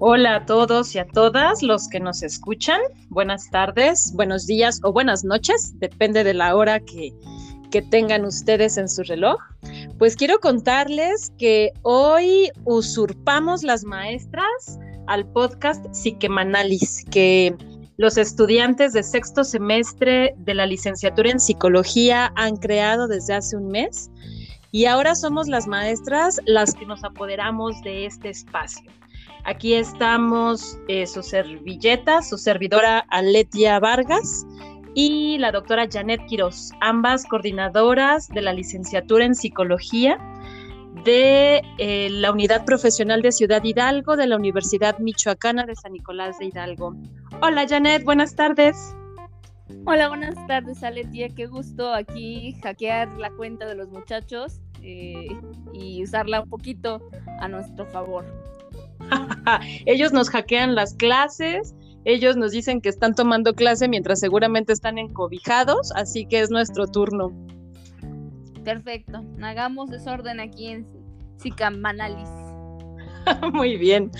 Hola a todos y a todas los que nos escuchan. Buenas tardes, buenos días o buenas noches, depende de la hora que, que tengan ustedes en su reloj. Pues quiero contarles que hoy usurpamos las maestras al podcast Psiquemanalis, que los estudiantes de sexto semestre de la licenciatura en psicología han creado desde hace un mes. Y ahora somos las maestras las que nos apoderamos de este espacio. Aquí estamos eh, su servilleta, su servidora Aletia Vargas y la doctora Janet Quiroz, ambas coordinadoras de la licenciatura en psicología de eh, la Unidad Profesional de Ciudad Hidalgo de la Universidad Michoacana de San Nicolás de Hidalgo. Hola Janet, buenas tardes. Hola, buenas tardes Aletia, qué gusto aquí hackear la cuenta de los muchachos eh, y usarla un poquito a nuestro favor. ellos nos hackean las clases, ellos nos dicen que están tomando clase mientras seguramente están encobijados, así que es nuestro turno. Perfecto, hagamos desorden aquí en Psicamanalis. Muy bien.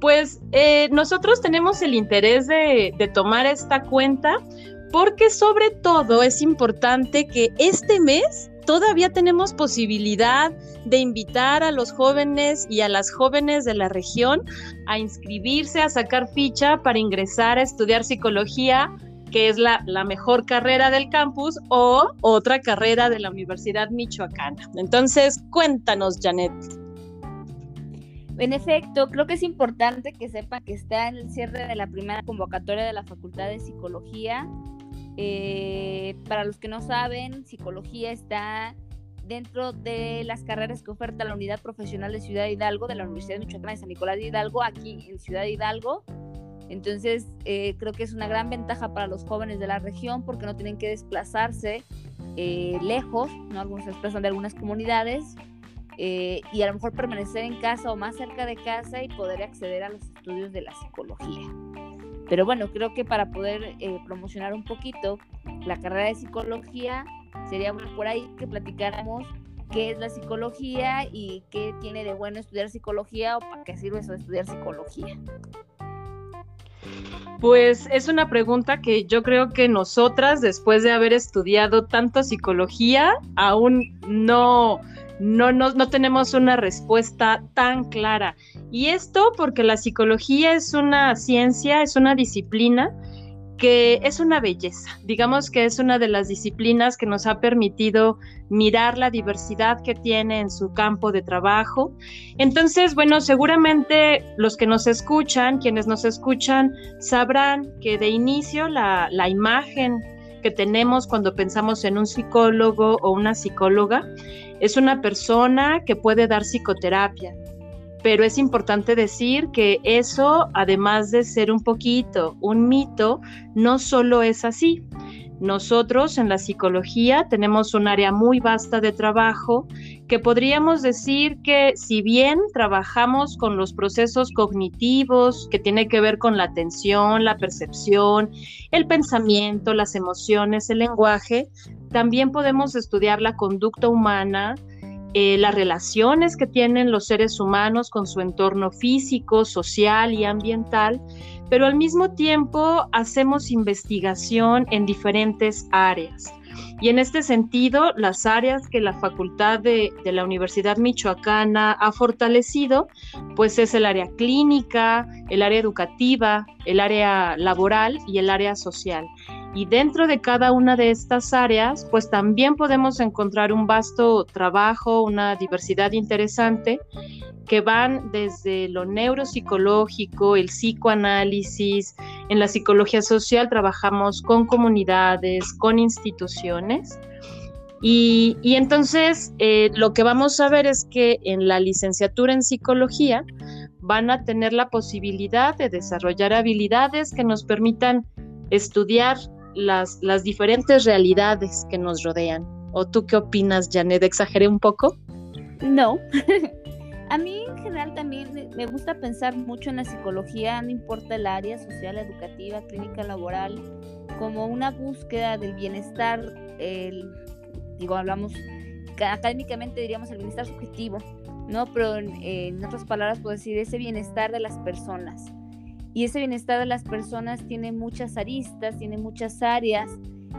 Pues eh, nosotros tenemos el interés de, de tomar esta cuenta porque sobre todo es importante que este mes todavía tenemos posibilidad de invitar a los jóvenes y a las jóvenes de la región a inscribirse, a sacar ficha para ingresar a estudiar psicología que es la, mejor carrera del campus o otra carrera de la Universidad Michoacana. Entonces, cuéntanos, Janet. En efecto, creo que es importante que sepa que está en el cierre de la primera convocatoria de la Facultad de Psicología eh, para los que no saben, psicología está dentro de las carreras que oferta la Unidad Profesional de Ciudad Hidalgo de la Universidad de Michoacán de San Nicolás de Hidalgo, aquí en Ciudad Hidalgo. Entonces, eh, creo que es una gran ventaja para los jóvenes de la región porque no tienen que desplazarse eh, lejos, ¿no? algunos se desplazan de algunas comunidades, y a lo mejor permanecer en casa o más cerca de casa y poder acceder a los estudios de la psicología. Pero bueno, creo que para poder eh, promocionar un poquito la carrera de psicología, sería bueno por ahí que platicáramos qué es la psicología y qué tiene de bueno estudiar psicología o para qué sirve eso de estudiar psicología. Pues es una pregunta que yo creo que nosotras, después de haber estudiado tanto psicología, aún no, no, no, tenemos una respuesta tan clara. Y esto porque la psicología es una ciencia, es una disciplina que es una belleza. Digamos que es una de las disciplinas que nos ha permitido mirar la diversidad que tiene en su campo de trabajo. Entonces, bueno, seguramente los que nos escuchan, quienes nos escuchan, sabrán que de inicio la, la imagen que tenemos cuando pensamos en un psicólogo o una psicóloga es una persona que puede dar psicoterapia, pero es importante decir que eso, además de ser un poquito un mito, no solo es así. Nosotros en la psicología tenemos un área muy vasta de trabajo que podríamos decir que si bien trabajamos con los procesos cognitivos que tiene que ver con la atención, la percepción, el pensamiento, las emociones, el lenguaje, también podemos estudiar la conducta humana, eh, las relaciones que tienen los seres humanos con su entorno físico, social y ambiental, pero al mismo tiempo hacemos investigación en diferentes áreas. Y en este sentido, las áreas que la Facultad de, de, la Universidad Michoacana ha fortalecido, pues es el área clínica, el área educativa, el área laboral y el área social. Y dentro de cada una de estas áreas, pues también podemos encontrar un vasto trabajo, una diversidad interesante que van desde lo neuropsicológico, el psicoanálisis, en la psicología social trabajamos con comunidades, con instituciones. Y, entonces eh, lo que vamos a ver es que en la licenciatura en psicología van a tener la posibilidad de desarrollar habilidades que nos permitan estudiar las, las diferentes realidades que nos rodean. ¿O tú qué opinas, Janet? ¿Exageré un poco? No. A mí en general también me gusta pensar mucho en la psicología, no importa el área social, educativa, clínica, laboral, como una búsqueda del bienestar, el, digo, hablamos académicamente diríamos el bienestar subjetivo. ¿no? Pero en, otras palabras puedo decir ese bienestar de las personas. Y ese bienestar de las personas tiene muchas aristas, tiene muchas áreas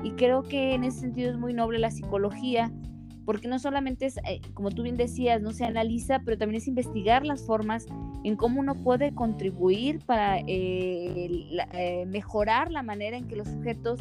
y creo que en ese sentido es muy noble la psicología, porque no solamente es, eh, como tú bien decías, no se analiza, pero también es investigar las formas en cómo uno puede contribuir para eh, eh, mejorar la manera en que los sujetos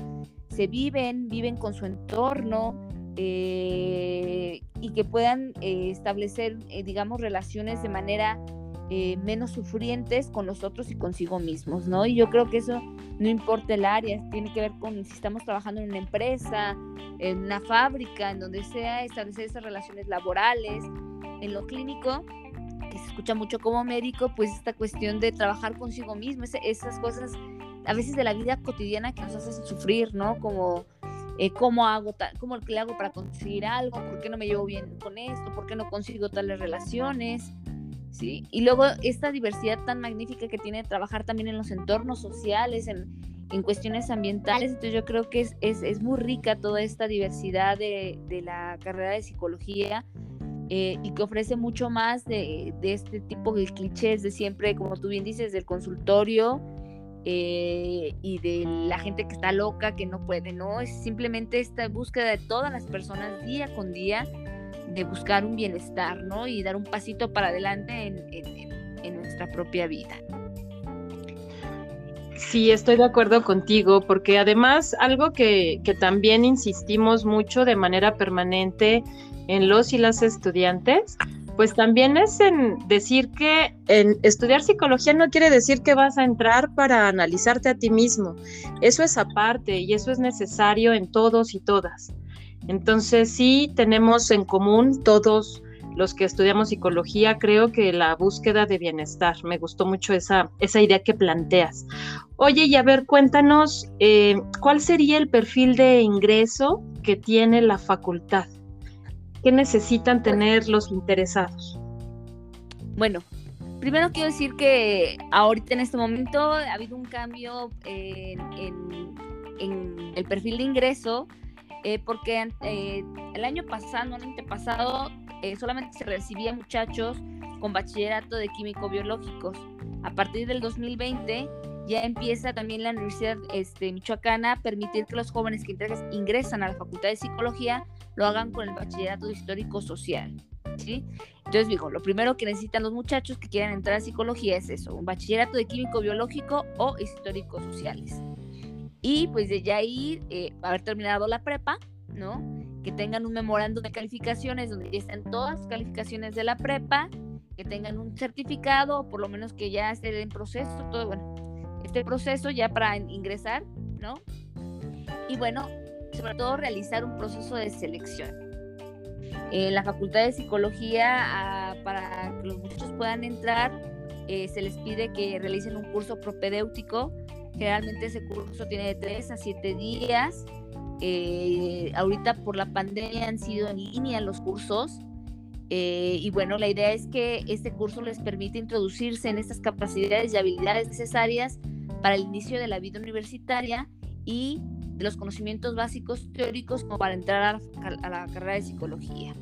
se viven, viven con su entorno, y que puedan establecer, digamos, relaciones de manera menos sufrientes con los otros y consigo mismos, ¿no? Y yo creo que eso no importa el área, tiene que ver con si estamos trabajando en una empresa, en una fábrica, en donde sea, establecer esas relaciones laborales, en lo clínico, que se escucha mucho como médico, pues esta cuestión de trabajar consigo mismo, esas cosas a veces de la vida cotidiana que nos hacen sufrir, ¿no? Como eh, cómo hago, cómo le hago para conseguir algo, por qué no me llevo bien con esto, por qué no consigo tales relaciones, ¿sí? Y luego esta diversidad tan magnífica que tiene trabajar también en los entornos sociales, en, en cuestiones ambientales, entonces yo creo que es, es, es muy rica toda esta diversidad de, de la carrera de psicología. Eh, y que ofrece mucho más de, de, este tipo de clichés de siempre, como tú bien dices, del consultorio, eh, y de la gente que está loca, que no puede, no, es simplemente esta búsqueda de todas las personas día con día de buscar un bienestar, ¿no? Y dar un pasito para adelante en, nuestra propia vida. Sí, estoy de acuerdo contigo, porque además algo que, que también insistimos mucho de manera permanente en los y las estudiantes pues también es en decir que en estudiar psicología no quiere decir que vas a entrar para analizarte a ti mismo. Eso es aparte y eso es necesario en todos y todas. Entonces sí tenemos en común todos los que estudiamos psicología, creo que la búsqueda de bienestar. Me gustó mucho esa, esa idea que planteas. Oye, y a ver, cuéntanos, eh, ¿cuál sería el perfil de ingreso que tiene la facultad? ¿Qué necesitan tener los interesados? Bueno, primero quiero decir que ahorita en este momento ha habido un cambio en, el perfil de ingreso, eh, porque eh, el año pasado, el año pasado, eh, solamente se recibía muchachos con bachillerato de químico-biológicos. A partir del 2020 ya empieza también la Universidad este, Michoacana a permitir que los jóvenes que ingresan a la Facultad de Psicología lo hagan con el bachillerato histórico social. ¿sí? Entonces digo, lo primero que necesitan los muchachos que quieran entrar a psicología es eso, un bachillerato de químico biológico o histórico sociales. Y pues de ya ir, eh, haber terminado la prepa, ¿no? Que tengan un memorando de calificaciones donde ya estén todas las calificaciones de la prepa, que tengan un certificado, o por lo menos que ya esté en proceso, todo, bueno, este proceso ya para ingresar, ¿no? Y bueno, sobre todo realizar un proceso de selección. En la Facultad de Psicología, ah, para que los muchachos puedan entrar, eh, se les pide que realicen un curso propedéutico. Generalmente ese curso tiene de 3 a 7 días. Eh, ahorita por la pandemia han sido en línea los cursos. Eh, y bueno, la idea es que este curso les permite introducirse en estas capacidades y habilidades necesarias para el inicio de la vida universitaria y de los conocimientos básicos teóricos como para entrar a la, carrera de psicología.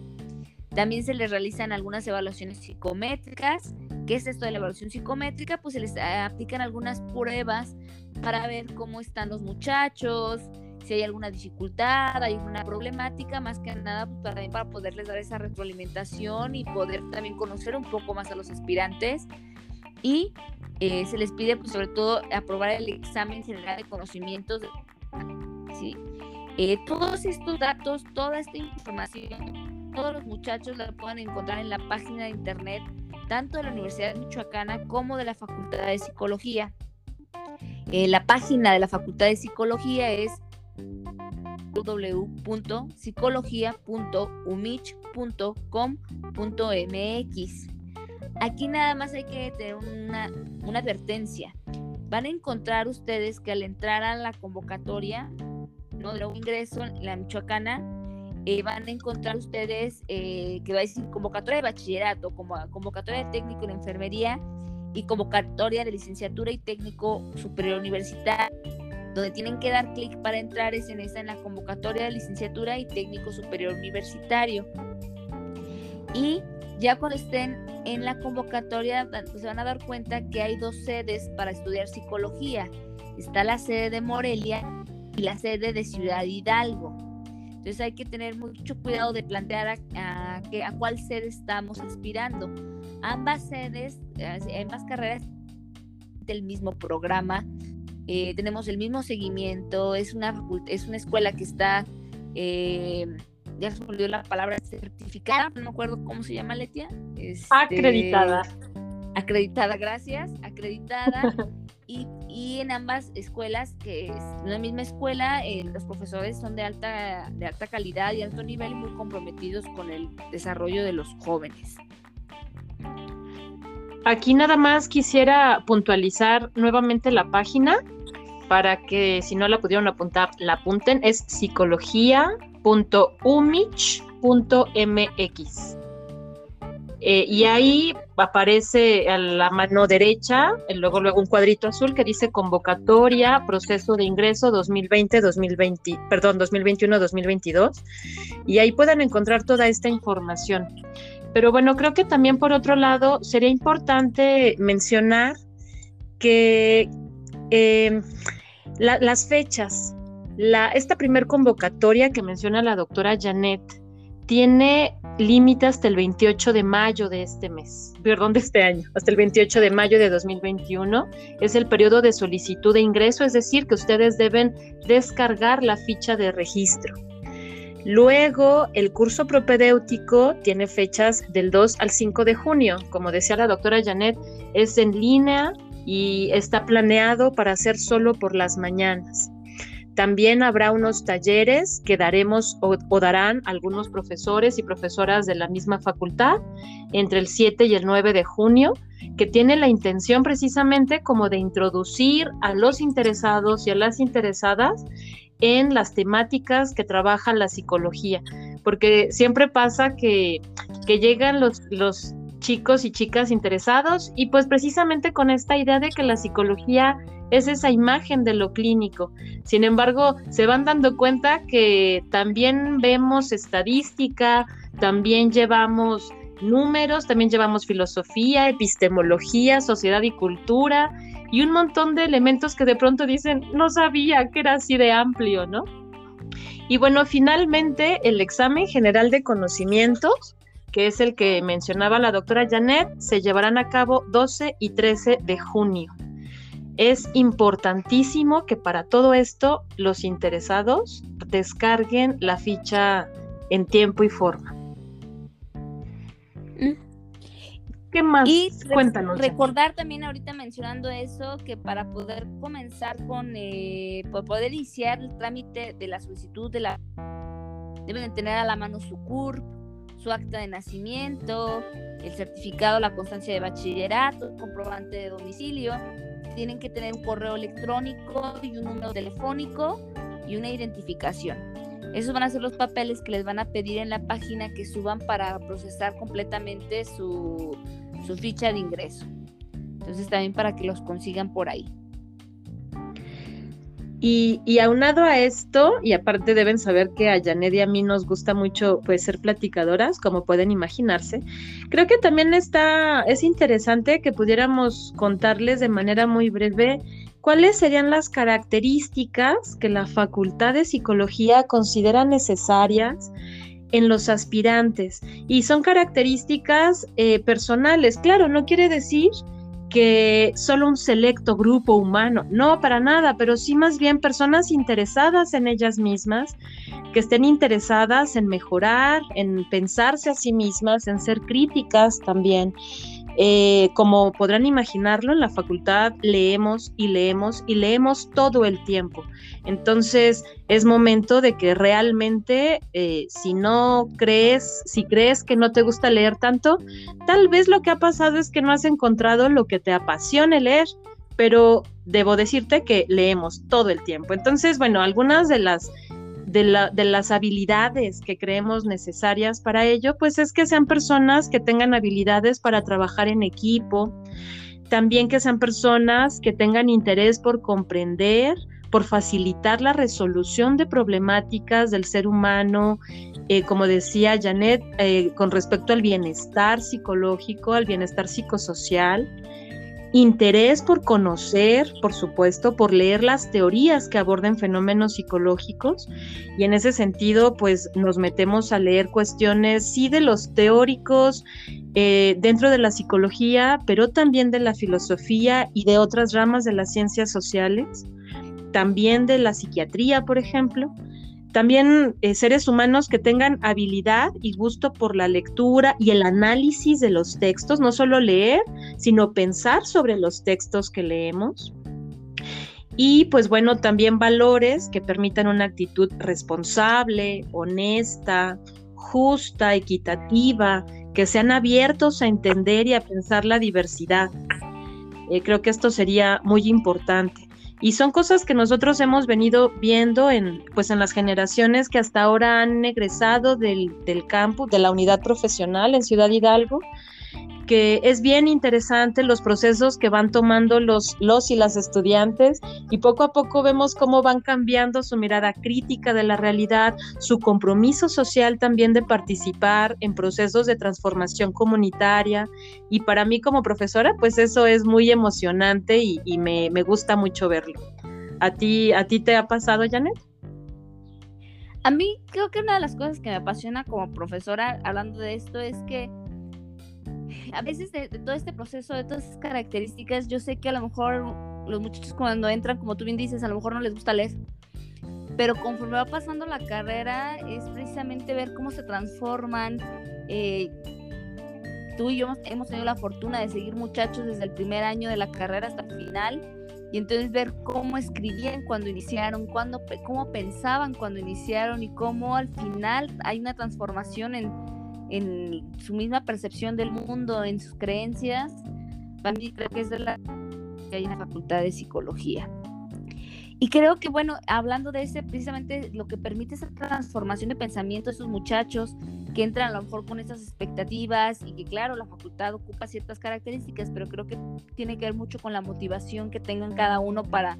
También se les realizan algunas evaluaciones psicométricas. ¿Qué es esto de la evaluación psicométrica? Pues se les aplican algunas pruebas para ver cómo están los muchachos, si hay alguna dificultad, hay alguna problemática, más que nada pues, para, para poderles dar esa retroalimentación y poder también conocer un poco más a los aspirantes. Y eh, se les pide pues, sobre todo aprobar el examen general de conocimientos ¿sí? Eh, todos estos datos, toda esta información, todos los muchachos la pueden encontrar en la página de internet, tanto de la Universidad Michoacana como de la Facultad de Psicología. Eh, la página de la Facultad de Psicología es www.psicología.umich.com.mx. Aquí nada más hay que tener una, una advertencia van a encontrar ustedes que al entrar a la convocatoria ¿no? de un ingreso en la Michoacana, eh, van a encontrar ustedes eh, que va a decir convocatoria de bachillerato, convocatoria de técnico en enfermería y convocatoria de licenciatura y técnico superior universitario. Donde tienen que dar clic para entrar es en esa, en la convocatoria de licenciatura y técnico superior universitario. Y Ya cuando estén en la convocatoria se van a dar cuenta que hay dos sedes para estudiar psicología. Está la sede de Morelia y la sede de Ciudad Hidalgo. Entonces hay que tener mucho cuidado de plantear a, a, cuál sede estamos aspirando. Ambas sedes, eh, ambas carreras del mismo programa, eh, tenemos el mismo seguimiento, es una, es una escuela que está, eh, ya se me olvidó la palabra certificada, no me acuerdo cómo se llama Letia. Este, acreditada. Acreditada, gracias, acreditada. y, y, en ambas escuelas, que es una misma escuela, eh, los profesores son de alta, de alta calidad y alto nivel muy comprometidos con el desarrollo de los jóvenes. Aquí nada más quisiera puntualizar nuevamente la página para que si no la pudieron apuntar, la apunten. Es psicología.umich.mx. Eh, y ahí aparece a la mano derecha, luego luego un cuadrito azul que dice convocatoria, proceso de ingreso 2020-2020, perdón, 2021-2022. Y ahí pueden encontrar toda esta información. Pero bueno, creo que también por otro lado sería importante mencionar que eh, las fechas, esta primer convocatoria que menciona la doctora Janet tiene límite hasta el 28 de mayo de este mes, perdón, de este año, hasta el 28 de mayo de 2021. Es el periodo de solicitud de ingreso, es decir, que ustedes deben descargar la ficha de registro. Luego, el curso propedéutico tiene fechas del 2 al 5 de junio. Como decía la doctora Janet, es en línea y está planeado para hacer solo por las mañanas. También habrá unos talleres que daremos o, darán algunos profesores y profesoras de la misma facultad entre el 7 y el 9 de junio, que tiene la intención precisamente como de introducir a los interesados y a las interesadas en las temáticas que trabaja la psicología, porque siempre pasa que, que llegan los, los chicos y chicas interesados y pues precisamente con esta idea de que la psicología es esa imagen de lo clínico. Sin embargo, se van dando cuenta que también vemos estadística, también llevamos números, también llevamos filosofía, epistemología, sociedad y cultura y un montón de elementos que de pronto dicen, no sabía que era así de amplio, ¿no? Y bueno, finalmente el examen general de conocimientos que es el que mencionaba la doctora Janet, se llevarán a cabo 12 y 13 de junio. Es importantísimo que para todo esto los interesados descarguen la ficha en tiempo y forma. Mm. ¿Qué más? Y Cuéntanos. Recordar también ahorita mencionando eso, que para poder comenzar con, eh, por poder iniciar el trámite de la solicitud de la, deben tener a la mano su CURP, su acta de nacimiento, el certificado, la constancia de bachillerato, comprobante de domicilio. Tienen que tener un correo electrónico y un número telefónico y una identificación. Esos van a ser los papeles que les van a pedir en la página que suban para procesar completamente su, su ficha de ingreso. Entonces también para que los consigan por ahí. Y, aunado a esto, y aparte deben saber que a Janet y a mí nos gusta mucho pues, ser platicadoras, como pueden imaginarse, creo que también está, es interesante que pudiéramos contarles de manera muy breve cuáles serían las características que la Facultad de Psicología considera necesarias en los aspirantes. Y son características eh, personales, claro, no quiere decir que solo un selecto grupo humano, no para nada, pero sí más bien personas interesadas en ellas mismas, que estén interesadas en mejorar, en pensarse a sí mismas, en ser críticas también eh, como podrán imaginarlo, en la facultad leemos y leemos y leemos todo el tiempo. Entonces es momento de que realmente, eh, si no crees, si crees que no te gusta leer tanto, tal vez lo que ha pasado es que no has encontrado lo que te apasione leer pero debo decirte que leemos todo el tiempo. Entonces, bueno, algunas de las de, la, de, las habilidades que creemos necesarias para ello, pues es que sean personas que tengan habilidades para trabajar en equipo, también que sean personas que tengan interés por comprender, por facilitar la resolución de problemáticas del ser humano, eh, como decía Janet, eh, con respecto al bienestar psicológico, al bienestar psicosocial, interés por conocer, por supuesto, por leer las teorías que aborden fenómenos psicológicos. Y en ese sentido pues nos metemos a leer cuestiones sí de los teóricos eh, dentro de la psicología, pero también de la filosofía y de otras ramas de las ciencias sociales, también de la psiquiatría, por ejemplo. También eh, seres humanos que tengan habilidad y gusto por la lectura y el análisis de los textos, no solo leer, sino pensar sobre los textos que leemos. Y pues bueno, también valores que permitan una actitud responsable, honesta, justa, equitativa, que sean abiertos a entender y a pensar la diversidad. Eh, creo que esto sería muy importante. Y son cosas que nosotros hemos venido viendo en, pues en las generaciones que hasta ahora han egresado del, del campus, de la unidad profesional en Ciudad Hidalgo, que es bien interesante los procesos que van tomando los, los y las estudiantes y poco a poco vemos cómo van cambiando su mirada crítica de la realidad, su compromiso social también de participar en procesos de transformación comunitaria y para mí como profesora pues eso es muy emocionante y, me, me, gusta mucho verlo. ¿A ti, ¿A ti te ha pasado, Janet? A mí creo que una de las cosas que me apasiona como profesora hablando de esto es que a veces de, todo este proceso, de todas esas características, yo sé que a lo mejor los muchachos cuando entran, como tú bien dices, a lo mejor no les gusta leer. Pero conforme va pasando la carrera, es precisamente ver cómo se transforman. Eh, tú y yo hemos, tenido la fortuna de seguir muchachos desde el primer año de la carrera hasta el final. Y entonces ver cómo escribían cuando iniciaron, cuándo, cómo pensaban cuando iniciaron y cómo al final hay una transformación en, en su misma percepción del mundo, en sus creencias, para mí creo que es de la que hay en la Facultad de Psicología. Y creo que, bueno, hablando de ese, precisamente lo que permite esa transformación de pensamiento de esos muchachos que entran a lo mejor con esas expectativas y que, claro, la facultad ocupa ciertas características, pero creo que tiene que ver mucho con la motivación que tengan cada uno para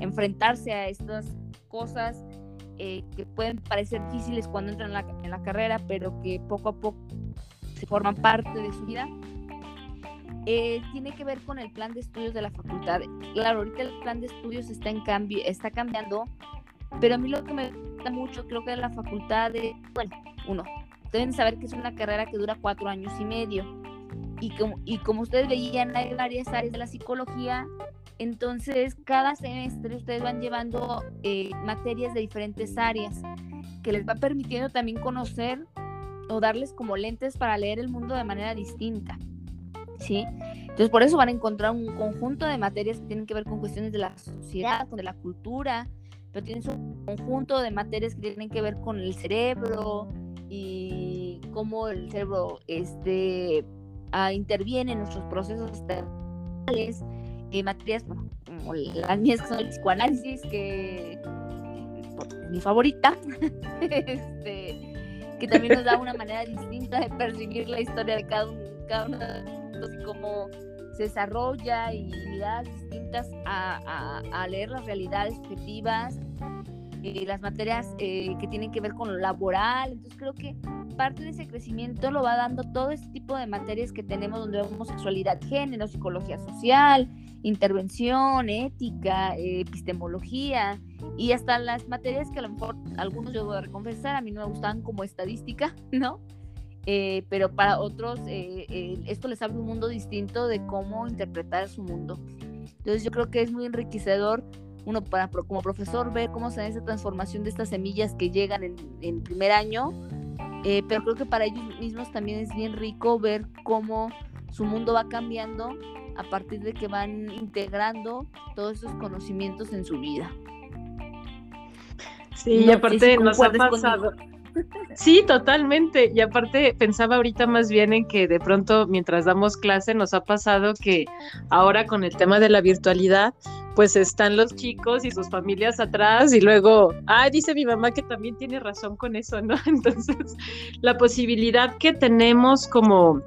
enfrentarse a estas cosas eh, que pueden parecer difíciles cuando entran en la, carrera, pero que poco a poco se forman parte de su vida, eh, tiene que ver con el plan de estudios de la facultad. Claro, ahorita el plan de estudios está en cambio, está cambiando, pero a mí lo que me gusta mucho, creo que de la facultad de, bueno, uno, deben saber que es una carrera que dura cuatro años y medio. Y como, y como ustedes veían, hay varias áreas de la psicología entonces, cada semestre ustedes van llevando eh, materias de diferentes áreas que les va permitiendo también conocer o darles como lentes para leer el mundo de manera distinta. ¿Sí? Entonces, por eso van a encontrar un conjunto de materias que tienen que ver con cuestiones de la sociedad, con de la cultura, pero tienen un conjunto de materias que tienen que ver con el cerebro y cómo el cerebro este, ah, interviene en nuestros procesos cerebrales eh, materias, como las mías que son el psicoanálisis, que es mi favorita, este, que también nos da una manera distinta de percibir la historia de cada, uno, cada uno de nosotros y cómo se desarrolla y miradas distintas a, a, a leer las realidades objetivas, eh, las materias eh, que tienen que ver con lo laboral. Entonces creo que parte de ese crecimiento lo va dando todo este tipo de materias que tenemos donde vemos sexualidad, género, psicología social, intervención, ética, epistemología y hasta las materias que a lo mejor algunos yo a confesar, a mí no me gustaban como estadística, ¿no? Eh, pero para otros eh, eh, esto les abre un mundo distinto de cómo interpretar su mundo. Entonces yo creo que es muy enriquecedor uno para como profesor ver cómo se da esa transformación de estas semillas que llegan en, en primer año, pero creo que para ellos mismos también es bien rico ver cómo su mundo va cambiando a partir de que van integrando todos esos conocimientos en su vida. Sí, y aparte nos ha pasado. Sí, totalmente. Y aparte pensaba ahorita más bien en que de pronto mientras damos clase nos ha pasado que ahora con el tema de la virtualidad, pues están los chicos y sus familias atrás y luego, ah, dice mi mamá que también tiene razón con eso, ¿no? Entonces, la posibilidad que tenemos como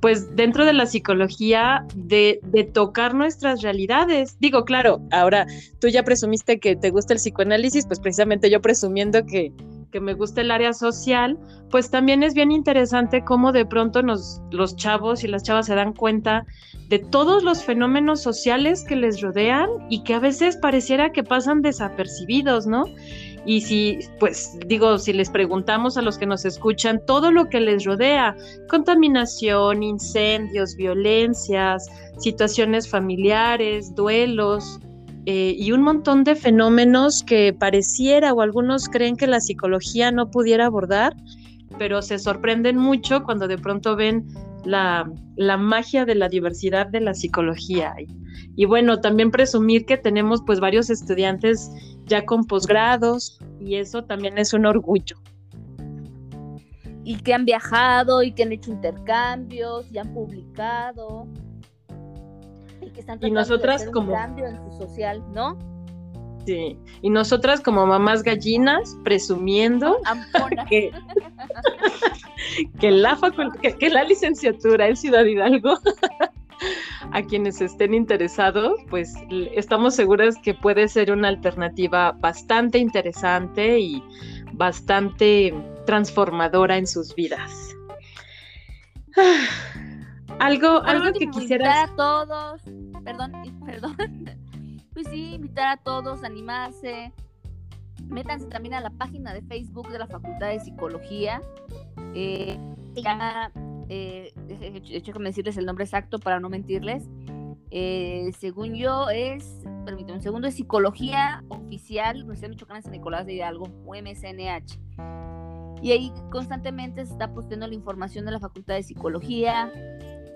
pues dentro de la psicología, de, de, tocar nuestras realidades. Digo, claro, ahora tú ya presumiste que te gusta el psicoanálisis, pues precisamente yo presumiendo que, que me gusta el área social, pues también es bien interesante cómo de pronto nos, los chavos y las chavas se dan cuenta de todos los fenómenos sociales que les rodean y que a veces pareciera que pasan desapercibidos, ¿no? Y si, pues digo, si les preguntamos a los que nos escuchan todo lo que les rodea, contaminación, incendios, violencias, situaciones familiares, duelos, eh, y un montón de fenómenos que pareciera o algunos creen que la psicología no pudiera abordar, pero se sorprenden mucho cuando de pronto ven la, magia de la diversidad de la psicología. Y, y, bueno, también presumir que tenemos pues varios estudiantes ya con posgrados y eso también es un orgullo. Y que han viajado y que han hecho intercambios y han publicado y que están y nosotras como un cambio en su social, ¿no? Sí, y nosotras como mamás gallinas presumiendo que, que, la que, la licenciatura en Ciudad Hidalgo a quienes estén interesados, pues estamos seguras que puede ser una alternativa bastante interesante y bastante transformadora en sus vidas. Algo, algo que quisiera Invitar a todos, perdón, perdón. Pues sí, invitar a todos, animarse. Métanse también a la página de Facebook de la Facultad de Psicología. Eh, se llama, eh, déjenme decirles el nombre exacto para no mentirles. Eh, según yo es, permítanme un segundo, es Psicología Oficial Universidad de Michoacán San Nicolás de Hidalgo, UMSNH. Y ahí constantemente se está posteando la información de la Facultad de Psicología,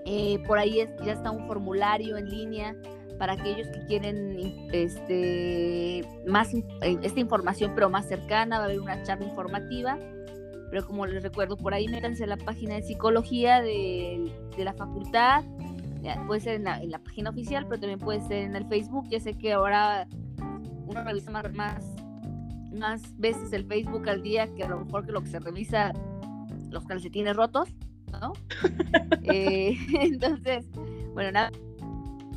eh, por ahí ya está un formulario en línea para aquellos que quieren este, más eh, esta información, pero más cercana. Va a haber una charla informativa. Pero como les recuerdo, por ahí métanse a la página de psicología de, la facultad. puede ser en la, página oficial, pero también puede ser en el Facebook. Ya sé que ahora uno revisa más, más, más veces el Facebook al día que a lo mejor que lo que se revisa los calcetines rotos. Eh, entonces, bueno, nada,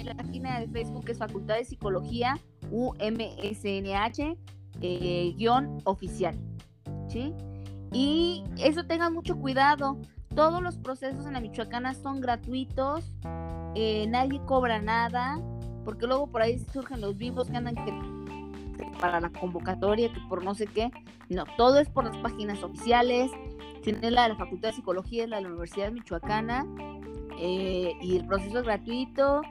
la página de Facebook es Facultad de Psicología UMSNH eh, guion oficial, ¿sí? Y eso tengan mucho cuidado. Todos los procesos en la Michoacana son gratuitos, eh, nadie cobra nada, porque luego por ahí surgen los vivos que andan para la convocatoria, que por no sé qué. No, todo es por las páginas oficiales tiene la de la Facultad de Psicología, la de la Universidad Michoacana, eh, y el proceso es gratuito.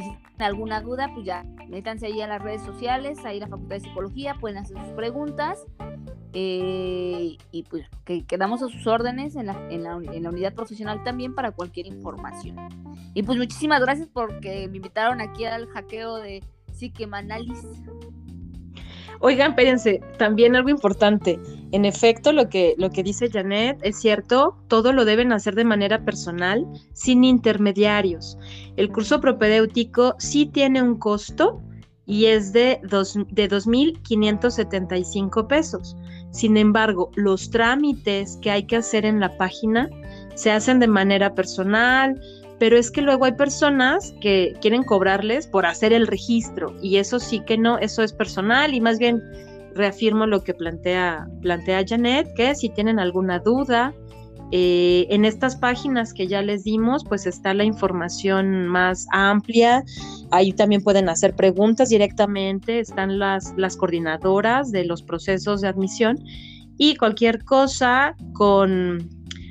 Y si tienen alguna duda, pues ya, métanse ahí a las redes sociales, ahí en la Facultad de Psicología, pueden hacer sus preguntas. Eh, y pues que quedamos a sus órdenes en la, en, la, en la, unidad profesional también para cualquier información. Y pues muchísimas gracias porque me invitaron aquí al hackeo de Psiquemanalis. Oigan, espérense, también algo importante. En efecto, lo que, lo que dice Janet es cierto, todo lo deben hacer de manera personal, sin intermediarios. El curso propedéutico sí tiene un costo y es de, dos, de 2.575 pesos. Sin embargo, los trámites que hay que hacer en la página se hacen de manera personal, pero es que luego hay personas que quieren cobrarles por hacer el registro y eso sí que no, eso es personal y más bien reafirmo lo que plantea, plantea Janet, que si tienen alguna duda, eh, en estas páginas que ya les dimos, pues está la información más amplia. Ahí también pueden hacer preguntas directamente, están las, las coordinadoras de los procesos de admisión y cualquier cosa con,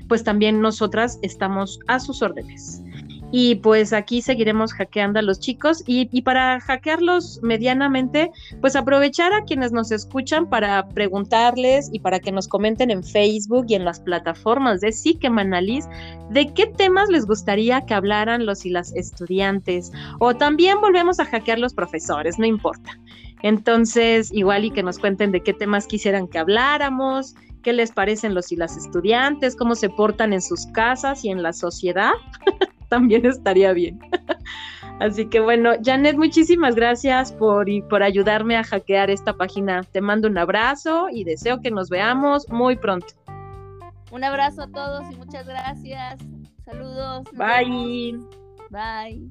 pues también nosotras estamos a sus órdenes. Y pues aquí seguiremos hackeando a los chicos y, para hackearlos medianamente, pues aprovechar a quienes nos escuchan para preguntarles y para que nos comenten en Facebook y en las plataformas de Psiquemanalis de qué temas les gustaría que hablaran los y las estudiantes. O también volvemos a hackear los profesores, no importa. Entonces, igual y que nos cuenten de qué temas quisieran que habláramos, qué les parecen los y las estudiantes, cómo se portan en sus casas y en la sociedad. también estaría bien. Así que bueno, Janet, muchísimas gracias por, por ayudarme a hackear esta página. Te mando un abrazo y deseo que nos veamos muy pronto. Un abrazo a todos y muchas gracias. Saludos. Bye. Bye.